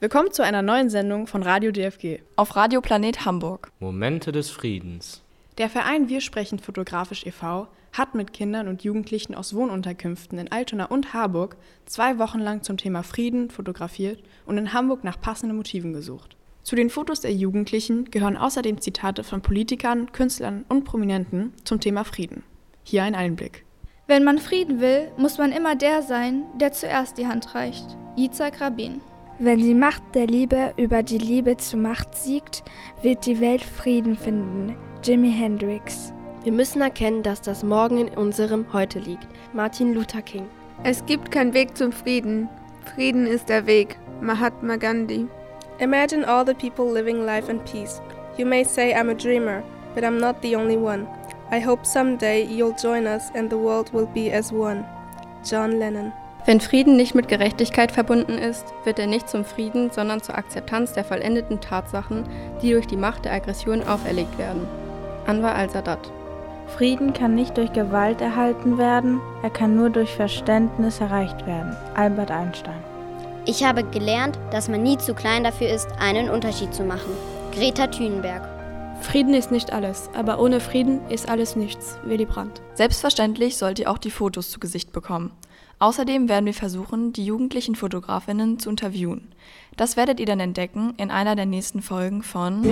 Willkommen zu einer neuen Sendung von Radio DFG auf Radio Planet Hamburg. Momente des Friedens. Der Verein Wir sprechen fotografisch e.V. hat mit Kindern und Jugendlichen aus Wohnunterkünften in Altona und Harburg zwei Wochen lang zum Thema Frieden fotografiert und in Hamburg nach passenden Motiven gesucht. Zu den Fotos der Jugendlichen gehören außerdem Zitate von Politikern, Künstlern und Prominenten zum Thema Frieden. Hier ein Einblick. Wenn man Frieden will, muss man immer der sein, der zuerst die Hand reicht. Yitzhak Rabin. Wenn die Macht der Liebe über die Liebe zur Macht siegt, wird die Welt Frieden finden. Jimi Hendrix. Wir müssen erkennen, dass das Morgen in unserem Heute liegt. Martin Luther King. Es gibt keinen Weg zum Frieden. Frieden ist der Weg. Mahatma Gandhi. Imagine all the people living life in peace. You may say I'm a dreamer, but I'm not the only one. I hope someday you'll join us and the world will be as one. John Lennon. Wenn Frieden nicht mit Gerechtigkeit verbunden ist, wird er nicht zum Frieden, sondern zur Akzeptanz der vollendeten Tatsachen, die durch die Macht der Aggression auferlegt werden. Anwar al-Sadat. Frieden kann nicht durch Gewalt erhalten werden, er kann nur durch Verständnis erreicht werden. Albert Einstein. Ich habe gelernt, dass man nie zu klein dafür ist, einen Unterschied zu machen. Greta Thunberg. Frieden ist nicht alles, aber ohne Frieden ist alles nichts. Willy Brandt. Selbstverständlich sollt ihr auch die Fotos zu Gesicht bekommen. Außerdem werden wir versuchen, die jugendlichen Fotografinnen zu interviewen. Das werdet ihr dann entdecken in einer der nächsten Folgen von